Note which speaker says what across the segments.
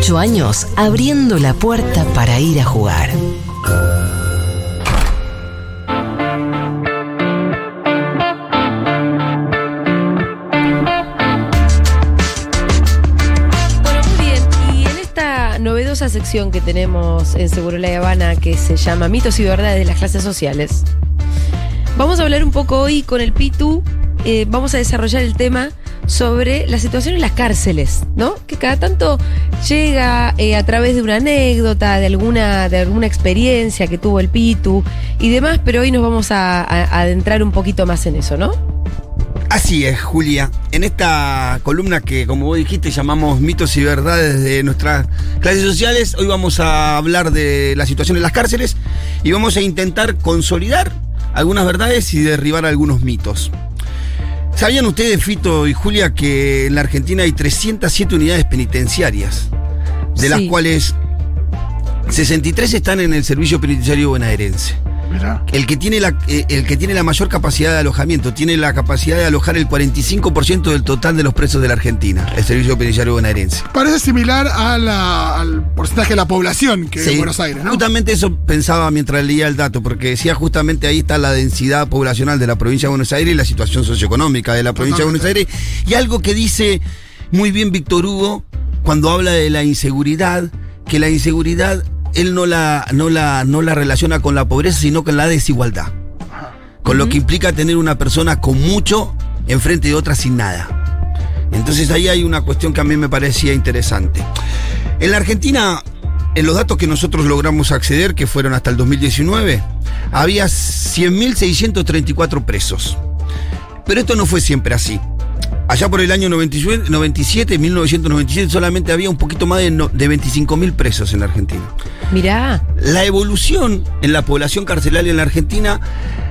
Speaker 1: ocho años abriendo la puerta para ir a jugar.
Speaker 2: Muy bien. Y en esta novedosa sección que tenemos en Seguro La Habana, que se llama Mitos y Verdades de las Clases Sociales, vamos a hablar un poco hoy con el Pitu. eh, vamos a desarrollar el tema sobre la situación en las cárceles, ¿no? Que cada tanto llega eh, a través de una anécdota, de alguna, de alguna experiencia que tuvo el Pitu y demás, pero hoy nos vamos a, a- a adentrar un poquito más en eso, ¿no?
Speaker 3: Así es, Julia. En esta columna que, como vos dijiste, llamamos mitos y verdades de nuestras clases sociales, hoy vamos a hablar de la situación en las cárceles y vamos a intentar consolidar algunas verdades y derribar algunos mitos. ¿Sabían ustedes, Fito y Julia, que en la Argentina hay 307 unidades penitenciarias, de las cuales 63 están en el servicio penitenciario bonaerense?
Speaker 4: Mirá.
Speaker 3: El que, tiene la, eh, el que tiene la mayor capacidad de alojamiento, tiene la capacidad de alojar el 45% del total de los presos de la Argentina, el Servicio Penitenciario Bonaerense.
Speaker 4: Parece similar a la- al porcentaje de la población que
Speaker 3: Sí,
Speaker 4: en Buenos Aires, ¿no?
Speaker 3: Justamente eso pensaba mientras leía el dato, porque decía justamente ahí está la densidad poblacional de la provincia de Buenos Aires y la situación socioeconómica de la provincia de Buenos Aires. Y algo que dice muy bien Víctor Hugo cuando habla de la inseguridad, que la inseguridad él no la, no la, no la relaciona con la pobreza, sino con la desigualdad. Con lo que implica tener una persona con mucho enfrente de otra sin nada. Entonces ahí hay una cuestión que a mí me parecía interesante. En la Argentina, en los datos que nosotros logramos acceder, que fueron hasta el 2019, había 100.634 presos. Pero esto no fue siempre así. Allá por el año 97, 97, 1997, solamente había un poquito más de, no- de 25.000 presos en la Argentina.
Speaker 2: Mirá.
Speaker 3: La evolución en la población carcelaria en la Argentina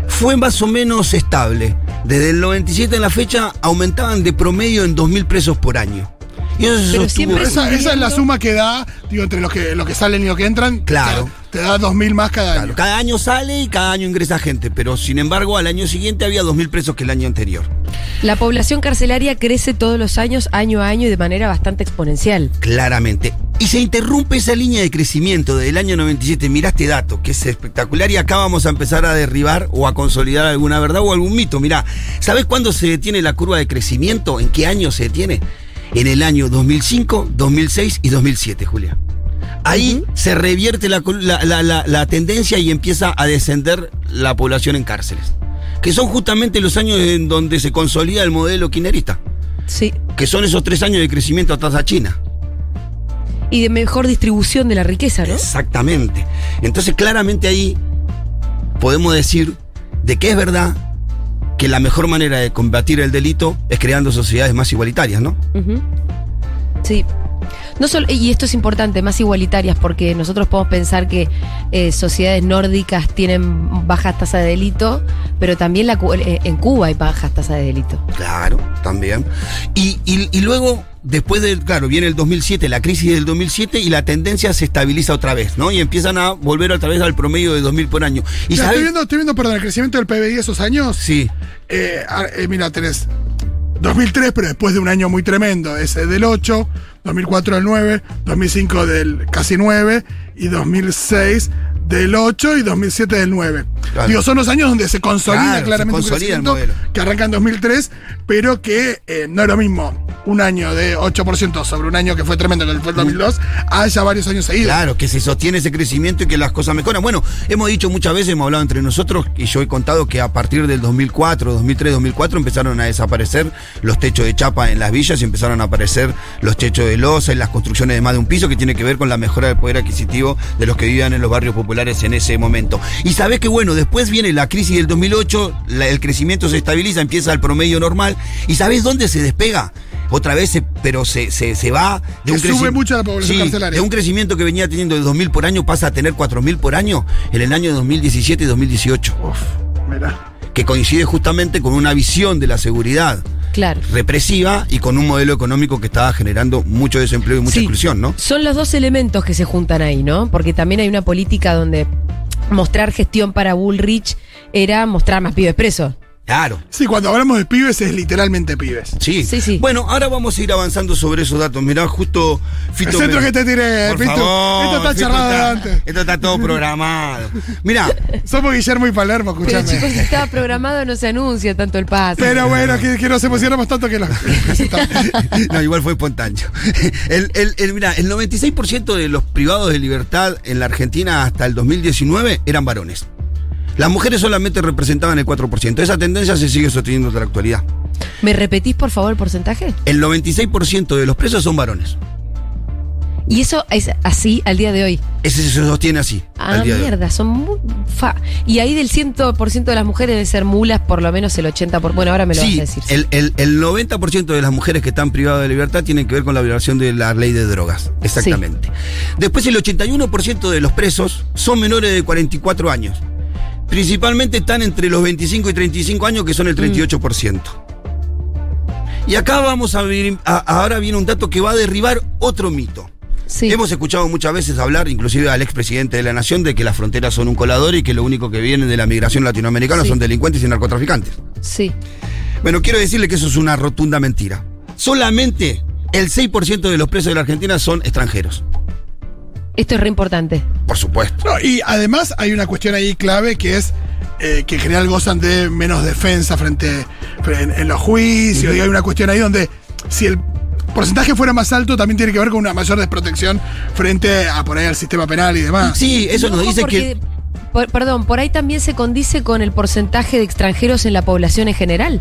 Speaker 3: fue más o menos estable. Desde el 97 en la fecha aumentaban de promedio en 2.000 presos por año. Y eso se
Speaker 2: Pero
Speaker 3: sostuvo-
Speaker 2: siempre
Speaker 4: Esa, esa es la suma que da, digo, entre los que, los que salen y los que entran.
Speaker 3: Claro.
Speaker 4: Te da 2.000 más cada
Speaker 3: Claro,
Speaker 4: año.
Speaker 3: cada año sale y cada año ingresa gente, pero sin embargo al año siguiente había 2.000 presos que el año anterior.
Speaker 2: La población carcelaria crece todos los años, año a año y de manera bastante exponencial.
Speaker 3: Claramente. Y se interrumpe esa línea de crecimiento del año 97. Mirá este dato, que es espectacular y acá vamos a empezar a derribar o a consolidar alguna verdad o algún mito. Mirá, ¿sabés cuándo se detiene la curva de crecimiento? ¿En qué año se detiene? En el año 2005, 2006 y 2007, Julia. Ahí se revierte la, col- la- la- la- la tendencia y empieza a descender la población en cárceles. Que son justamente los años en donde se consolida el modelo quinerista.
Speaker 2: Sí.
Speaker 3: Que son esos tres años de crecimiento a tasa china.
Speaker 2: Y de mejor distribución de la riqueza, ¿no?
Speaker 3: Exactamente. Entonces, claramente ahí podemos decir de que es verdad que la mejor manera de combatir el delito es creando sociedades más igualitarias, ¿no?
Speaker 2: Ujú. Sí. No solo, y esto es importante, más igualitarias, porque nosotros podemos pensar que eh, sociedades nórdicas tienen bajas tasas de delito, pero también la eh, en Cuba hay bajas tasas de delito.
Speaker 3: Claro, también. Y, y- y luego, después del, claro, viene el 2007, la crisis del 2007 y la tendencia se estabiliza otra vez, ¿no? Y empiezan a volver otra vez al promedio de 2.000 por año. Y
Speaker 4: Ya,
Speaker 3: ¿sabes?
Speaker 4: estoy, viendo, estoy viendo, perdón, el crecimiento del PBI esos años.
Speaker 3: Sí,
Speaker 4: Eh, ah, eh, mira, tenés 2003, pero después de un año muy tremendo, ese del 8, 2004 del 9, 2005 del casi 9 y 2006 del 8 y 2007 del 9.
Speaker 3: Claro.
Speaker 4: Digo, son los años donde se consolida
Speaker 3: Claro, se
Speaker 4: claramente un
Speaker 3: consolida el
Speaker 4: crecimiento que arranca en 2003, pero que eh, no es lo mismo un año de 8% sobre un año que fue tremendo, que fue el 2002, a ya varios años seguidos.
Speaker 3: Claro, que se sostiene ese crecimiento y que las cosas mejoran. Bueno, hemos dicho muchas veces, hemos hablado entre nosotros, y yo he contado que a partir del 2004, 2003, 2004 empezaron a desaparecer los techos de chapa en las villas y empezaron a aparecer los techos de losa y las construcciones de más de un piso, que tiene que ver con la mejora del poder adquisitivo de los que vivían en los barrios populares en ese momento. Y sabés que, bueno, después viene la crisis del 2008, la- el crecimiento se estabiliza, empieza el promedio normal, y ¿sabés dónde se despega? Otra vez, se- pero se, se, se va de
Speaker 4: Que
Speaker 3: un
Speaker 4: sube
Speaker 3: crecimiento.
Speaker 4: mucho la población
Speaker 3: Sí,
Speaker 4: carcelaria.
Speaker 3: de un crecimiento que venía teniendo de 2.000 por año pasa a tener 4.000 por año en el año 2017 y 2018,
Speaker 4: Uf, mirá.
Speaker 3: que coincide justamente con una visión de la seguridad
Speaker 2: Claro.
Speaker 3: represiva y con un modelo económico que estaba generando mucho desempleo y mucha
Speaker 2: Sí.
Speaker 3: exclusión, ¿no?
Speaker 2: Son los dos elementos que se juntan ahí, ¿no? Porque también hay una política donde mostrar gestión para Bullrich era mostrar más pibes presos.
Speaker 3: Claro.
Speaker 4: Sí, cuando hablamos de pibes es literalmente pibes.
Speaker 3: Sí.
Speaker 2: Sí, sí.
Speaker 3: Bueno, ahora vamos a ir avanzando sobre esos datos. Mirá, justo Fito.
Speaker 4: El centro
Speaker 3: me-
Speaker 4: que te tiré,
Speaker 3: Por favor,
Speaker 4: Esto está
Speaker 3: Fito
Speaker 4: charlado
Speaker 3: está-
Speaker 4: antes.
Speaker 3: Esto está todo programado. Mirá,
Speaker 4: Somos Guillermo y Palermo,
Speaker 2: Pero
Speaker 4: escúchame.
Speaker 2: chicos, si estaba programado no se anuncia tanto el pase.
Speaker 4: Pero bueno, que, que nos emocionamos tanto que los.
Speaker 3: no, igual fue espontáneo. El, el, el, mirá, el 96% de los privados de libertad en la Argentina hasta el 2019 eran varones. Las mujeres solamente representaban el 4%. Esa tendencia se sigue sosteniendo hasta la actualidad.
Speaker 2: ¿Me repetís, por favor, el porcentaje?
Speaker 3: El 96% de los presos son varones.
Speaker 2: Y eso es así al día de hoy.
Speaker 3: Ese se sostiene así.
Speaker 2: Ah,
Speaker 3: al día de hoy.
Speaker 2: mierda, son muy... fa- Y ahí del 100% de las mujeres deben ser mulas, por lo menos el 80%. Por... Bueno, ahora me lo
Speaker 3: Sí,
Speaker 2: vas a decir.
Speaker 3: el, el, el 90% de las mujeres que están privadas de libertad tienen que ver con la violación de la ley de drogas. Exactamente. Después el 81% de los presos son menores de 44 años. Principalmente están entre los 25 y 35 años, que son el 38%. Y acá vamos a ver, a- ahora viene un dato que va a derribar otro mito.
Speaker 2: Sí.
Speaker 3: Hemos escuchado muchas veces hablar, inclusive al expresidente de la Nación, de que las fronteras son un colador y que lo único que viene de la migración latinoamericana
Speaker 2: Sí.
Speaker 3: son delincuentes y narcotraficantes.
Speaker 2: Sí.
Speaker 3: Bueno, quiero decirle que eso es una rotunda mentira. Solamente el 6% de los presos de la Argentina son extranjeros.
Speaker 2: Esto es re importante.
Speaker 3: Por supuesto.
Speaker 4: No, y además hay una cuestión ahí clave que es eh, que en general gozan de menos defensa frente, frente- en, en los juicios. Y hay una cuestión ahí donde si el porcentaje fuera más alto, también tiene que ver con una mayor desprotección frente a por ahí al sistema penal y demás.
Speaker 3: Sí, eso nos
Speaker 2: No,
Speaker 3: dice
Speaker 2: porque-
Speaker 3: que.
Speaker 2: por- perdón, por ahí también se condice con el porcentaje de extranjeros en la población en general.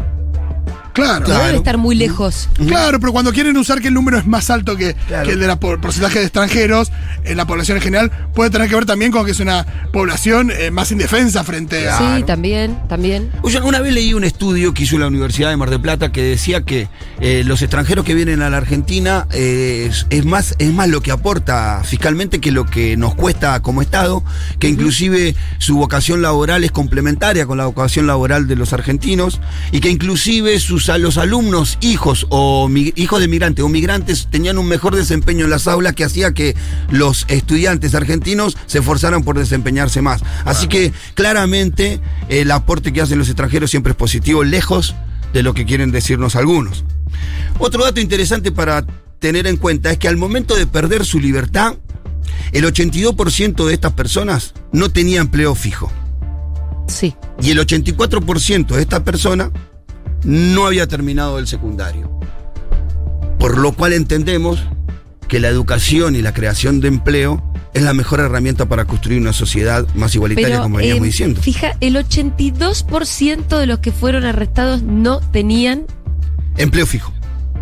Speaker 4: Claro.
Speaker 2: No
Speaker 3: Claro.
Speaker 2: debe estar muy lejos.
Speaker 4: Claro, pero cuando quieren usar que el número es más alto que,
Speaker 3: Claro.
Speaker 4: que el de la por- porcentaje de extranjeros en la población en general, puede tener que ver también con que es una población eh, más indefensa frente a.
Speaker 2: Sí, también, también.
Speaker 3: Oye, una vez leí un estudio que hizo la Universidad de Mar del Plata que decía que eh, los extranjeros que vienen a la Argentina eh, es, es más, es más lo que aporta fiscalmente que lo que nos cuesta como Estado, que inclusive su vocación laboral es complementaria con la vocación laboral de los argentinos y que inclusive sus, los alumnos, hijos o mi- hijos de migrantes o migrantes tenían un mejor desempeño en las aulas que hacía que los estudiantes argentinos se esforzaran por desempeñarse más. Así que claramente el aporte que hacen los extranjeros siempre es positivo, lejos de lo que quieren decirnos algunos. Otro dato interesante para tener en cuenta es que al momento de perder su libertad, el 82% de estas personas no tenía empleo fijo.
Speaker 2: Sí.
Speaker 3: Y el 84% de estas personas no había terminado el secundario. Por lo cual entendemos que la educación y la creación de empleo es la mejor herramienta para construir una sociedad más igualitaria,
Speaker 2: Pero,
Speaker 3: como veníamos
Speaker 2: eh,
Speaker 3: diciendo.
Speaker 2: fija, el 82% de los que fueron arrestados no tenían
Speaker 3: Empleo fijo.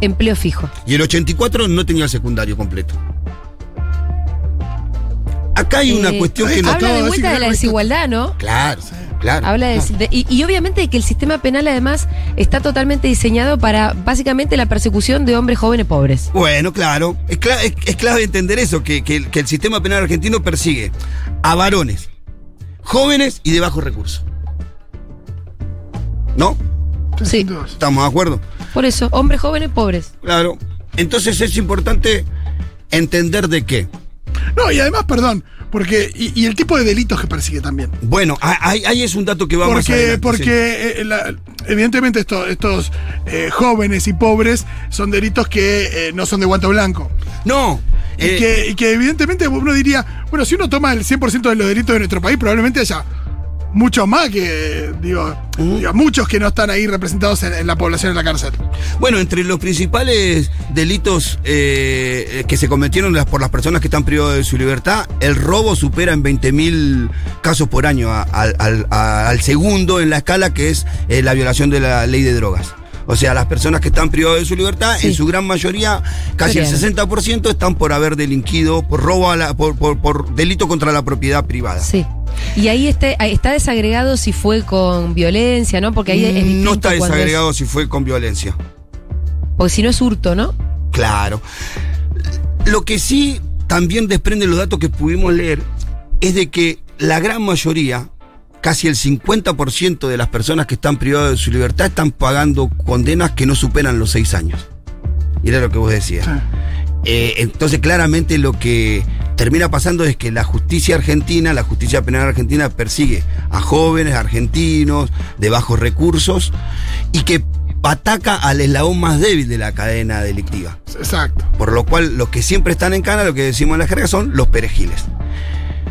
Speaker 2: empleo fijo.
Speaker 3: Y el 84 no tenía el secundario completo. Acá hay una
Speaker 2: Eh,
Speaker 3: cuestión que
Speaker 4: no-
Speaker 3: no...
Speaker 2: Habla de vuelta de la desigualdad, ¿no?
Speaker 3: Claro, claro.
Speaker 2: Habla de, de- y, y obviamente de que el sistema penal además está totalmente diseñado para básicamente la persecución de hombres jóvenes pobres.
Speaker 3: Bueno, claro. Es, cla- es- es clave entender eso, que, que el- que el sistema penal argentino persigue a varones, jóvenes y de bajos recursos. ¿No?
Speaker 2: Sí.
Speaker 3: ¿Estamos de acuerdo?
Speaker 2: Por eso, hombres jóvenes pobres.
Speaker 3: Claro. Entonces es importante entender de qué.
Speaker 4: No, y además, perdón, porque. Y, y el tipo de delitos que persigue también.
Speaker 3: Bueno, ah, ahí, ahí es un dato que va más
Speaker 4: Porque,
Speaker 3: adelante,
Speaker 4: porque
Speaker 3: sí.
Speaker 4: eh, la- evidentemente esto- estos eh, jóvenes y pobres son delitos que eh, no son de guante blanco.
Speaker 3: No.
Speaker 4: Y,
Speaker 3: eh,
Speaker 4: que, y que evidentemente uno diría, bueno, si uno toma el 100% de los delitos de nuestro país, probablemente haya muchos más que, digo, digo, muchos que no están ahí representados en, en la población en la cárcel.
Speaker 3: Bueno, entre los principales delitos eh, que se cometieron las- por las personas que están privadas de su libertad, el robo supera en 20.000 casos por año a- al, al- a- al segundo en la escala que es eh, la violación de la ley de drogas. O sea, las personas que están privadas de su libertad,
Speaker 2: Sí.
Speaker 3: en su gran mayoría, casi el
Speaker 2: Bien.
Speaker 3: 60% están por haber delinquido, por robo, a la- por, por- por delito contra la propiedad privada.
Speaker 2: Sí. Y ahí este, ahí está desagregado si fue con violencia, ¿no? Porque ahí es distinto
Speaker 3: no está
Speaker 2: es-
Speaker 3: desagregado si fue con violencia.
Speaker 2: porque si no es hurto, ¿no?
Speaker 3: Claro. Lo que sí también desprende los datos que pudimos leer es de que la gran mayoría, casi el 50% de las personas que están privadas de su libertad están pagando condenas que no superan los seis años. Y era lo que vos decías. Eh, entonces, claramente lo que termina pasando es que la justicia argentina, la justicia penal argentina persigue a jóvenes argentinos de bajos recursos y que ataca al eslabón más débil de la cadena delictiva.
Speaker 4: Exacto.
Speaker 3: Por lo cual, los que siempre están en cana, lo que decimos en la jerga, son los perejiles.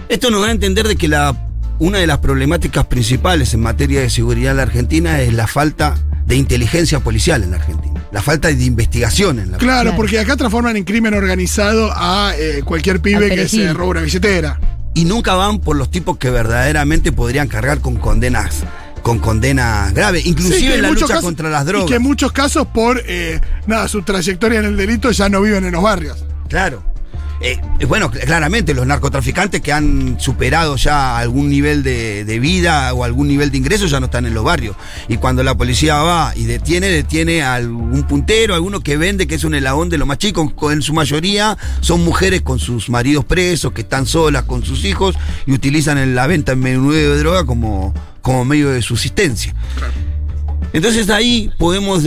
Speaker 3: Esto nos da a entender de que la, una de las problemáticas principales en materia de seguridad en la Argentina es la falta de inteligencia policial en la Argentina, la falta de investigación en la
Speaker 4: Claro,
Speaker 2: Claro.
Speaker 4: porque acá transforman en crimen organizado a eh, cualquier pibe que se roba una billetera.
Speaker 3: y nunca van por los tipos que verdaderamente podrían cargar con condenas con condenas graves,
Speaker 4: Sí,
Speaker 3: inclusive en la
Speaker 4: muchos
Speaker 3: lucha
Speaker 4: casos-
Speaker 3: contra las
Speaker 4: Y
Speaker 3: drogas.
Speaker 4: que en muchos casos, por eh, nada, su trayectoria en el delito, ya no viven en los barrios.
Speaker 3: Claro. Eh, bueno, cl- claramente los narcotraficantes que han superado ya algún nivel de, de vida o algún nivel de ingresos ya no están en los barrios. Y cuando la policía va y detiene, detiene a algún puntero, alguno que vende, que es un elabón de lo más chico, co- en su mayoría son mujeres con sus maridos presos, que están solas con sus hijos y utilizan la venta en menudeo de droga como, como medio de subsistencia. Entonces ahí podemos,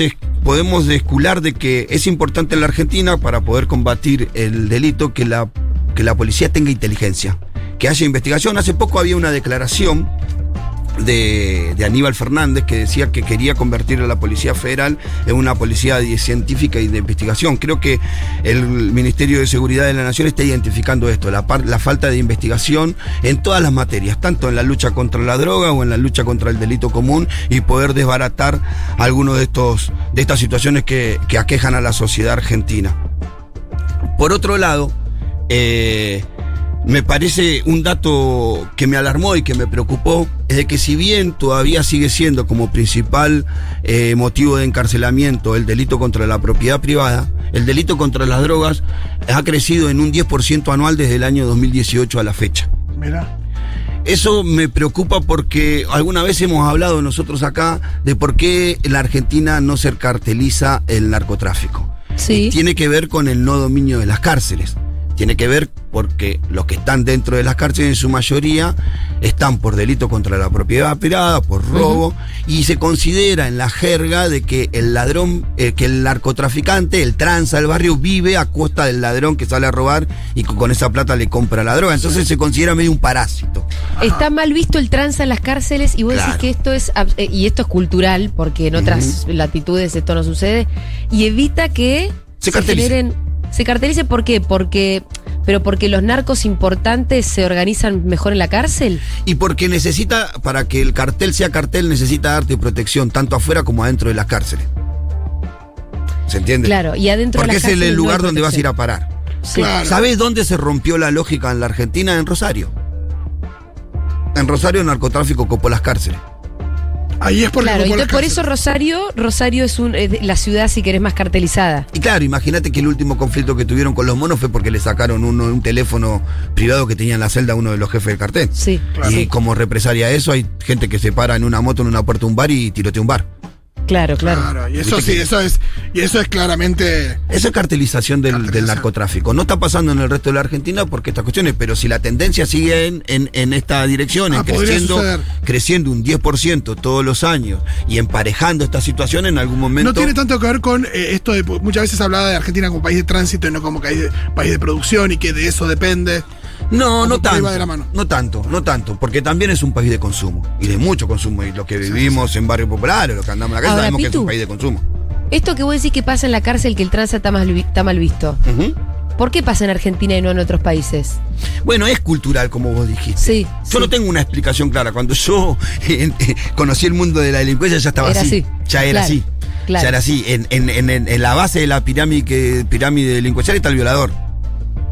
Speaker 3: podemos descular de que es importante en la Argentina para poder combatir el delito que la, que la policía tenga inteligencia, que haya investigación. Hace poco había una declaración de, Aníbal Fernández que decía que quería convertir a la Policía Federal en una policía científica y de investigación. Creo que el Ministerio de Seguridad de la Nación está identificando esto, la, falta de investigación en todas las materias, tanto en la lucha contra la droga o en la lucha contra el delito común y poder desbaratar algunos de, de estas situaciones que, que aquejan a la sociedad argentina. Por otro lado, eh, me parece un dato que me alarmó y que me preocupó, es de que si bien todavía sigue siendo como principal eh, motivo de encarcelamiento el delito contra la propiedad privada, el delito contra las drogas ha crecido en un 10% anual desde el año 2018 a la fecha.
Speaker 4: Mira.
Speaker 3: Eso me preocupa porque alguna vez hemos hablado nosotros acá de por qué en la Argentina no se carteliza el narcotráfico.
Speaker 2: Sí.
Speaker 3: Y tiene que ver con el no dominio de las cárceles. Tiene que ver porque los que están dentro de las cárceles en su mayoría están por delito contra la propiedad privada, por robo, y se considera en la jerga de que el ladrón, eh, que el narcotraficante, el tranza del barrio, vive a costa del ladrón que sale a robar y con esa plata le compra la droga. Entonces se considera medio un parásito.
Speaker 2: Está mal visto el trance en las cárceles y vos
Speaker 3: Claro.
Speaker 2: decís que esto es eh, y esto es cultural porque en otras latitudes esto no sucede y evita que
Speaker 3: Se cartelice.
Speaker 2: generen se cartelice ¿por qué? Porque pero porque los narcos importantes se organizan mejor en la cárcel.
Speaker 3: Y porque necesita, para que el cartel sea cartel, necesita darte protección, tanto afuera como adentro de las cárceles. ¿Se entiende?
Speaker 2: Claro, y adentro
Speaker 3: Porque
Speaker 2: de
Speaker 3: es
Speaker 2: las
Speaker 3: el,
Speaker 2: cárceles no
Speaker 3: lugar
Speaker 2: hay
Speaker 3: donde vas a ir a parar.
Speaker 2: Sí.
Speaker 4: Claro.
Speaker 3: ¿Sabes dónde se rompió la lógica en la Argentina? En Rosario. En Rosario el narcotráfico copó las cárceles.
Speaker 4: Ahí es porque
Speaker 2: Claro, y por eso. Rosario, Rosario es un, eh, la ciudad, si querés, más cartelizada.
Speaker 3: Y claro, imagínate que el último conflicto que tuvieron con los monos fue porque le sacaron uno- un teléfono privado que tenía en la celda uno de los jefes del cartel.
Speaker 2: Sí.
Speaker 3: Y como represalia a eso, hay gente que se para en una moto en una puerta de un bar y tirotea un bar.
Speaker 2: Claro, claro.
Speaker 4: Claro, y eso sí,
Speaker 3: que-
Speaker 4: eso es, y eso es claramente.
Speaker 3: Esa es cartelización del, narcotráfico. No está pasando en el resto de la Argentina porque estas cuestiones, pero si la tendencia sigue en, en- en esta dirección, en
Speaker 4: Ah,
Speaker 3: creciendo, creciendo un 10% todos los años y emparejando esta situación en algún momento.
Speaker 4: No tiene tanto que ver con eh, esto de. Muchas veces se hablaba de Argentina como país de tránsito y no como país de, país de producción y que de eso depende.
Speaker 3: No, no tanto.
Speaker 4: va de la mano.
Speaker 3: No tanto, no tanto, porque también es un país de consumo y de mucho consumo. Y los que vivimos en barrios populares, los que andamos en la calle,
Speaker 2: Ahora,
Speaker 3: sabemos que es un país de consumo.
Speaker 2: Esto que vos decís que pasa en la cárcel, que el trance está, mal vi- está mal visto. ¿Por qué pasa en Argentina y no en otros países?
Speaker 3: Bueno, es cultural, como vos dijiste.
Speaker 2: Sí.
Speaker 3: Yo
Speaker 2: sí.
Speaker 3: no tengo una explicación clara. Cuando yo eh, eh, conocí el mundo de la delincuencia ya estaba
Speaker 2: Era
Speaker 3: así.
Speaker 2: así.
Speaker 3: Ya era
Speaker 2: Claro,
Speaker 3: así.
Speaker 2: claro.
Speaker 3: Ya era así. En, en- en- en- en la base de la pirámide, pirámide delincuencial está el violador,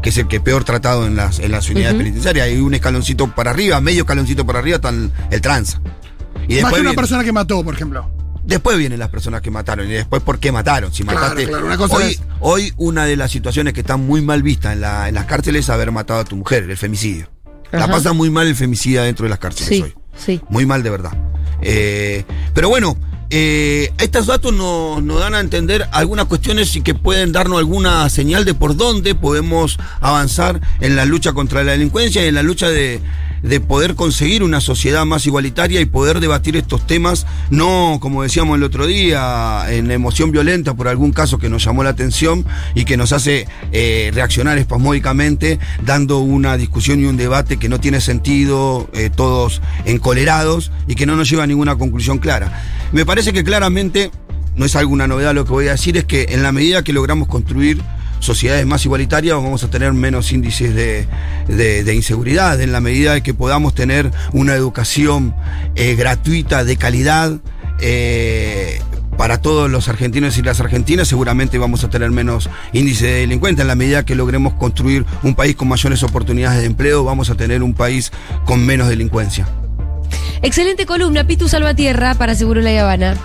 Speaker 3: que es el que peor tratado en las, en las unidades penitenciarias. Hay un escaloncito para arriba, medio escaloncito para arriba está el, tranza. Y
Speaker 4: Más
Speaker 3: después,
Speaker 4: que una
Speaker 3: viene-
Speaker 4: persona que mató, por ejemplo.
Speaker 3: después vienen las personas que mataron y después por qué mataron. Si
Speaker 4: Claro,
Speaker 3: mataste.
Speaker 4: claro, una cosa
Speaker 3: hoy,
Speaker 4: es-
Speaker 3: hoy una de las situaciones que están muy mal vistas en, la- en las cárceles es haber matado a tu mujer, el femicidio. La pasa muy mal el femicida dentro de las cárceles
Speaker 2: Sí,
Speaker 3: hoy.
Speaker 2: sí.
Speaker 3: Muy mal de verdad. Eh, pero bueno, eh, estos datos nos, nos dan a entender algunas cuestiones y que pueden darnos alguna señal de por dónde podemos avanzar en la lucha contra la delincuencia y en la lucha de, de poder conseguir una sociedad más igualitaria y poder debatir estos temas, no como decíamos el otro día, en emoción violenta por algún caso que nos llamó la atención y que nos hace eh, reaccionar espasmódicamente, dando una discusión y un debate que no tiene sentido, eh, todos encolerados y que no nos lleva a ninguna conclusión clara. Me parece que claramente, no es alguna novedad lo que voy a decir, es que en la medida que logramos construir sociedades más igualitarias vamos a tener menos índices de, de- inseguridad, en la medida de que podamos tener una educación eh, gratuita, de calidad. eh, para todos los argentinos y las argentinas seguramente vamos a tener menos índice de delincuentes. En la medida que logremos construir un país con mayores oportunidades de empleo, vamos a tener un país con menos delincuencia.
Speaker 2: Excelente columna, Pitu Salvatierra para Seguro La Habana.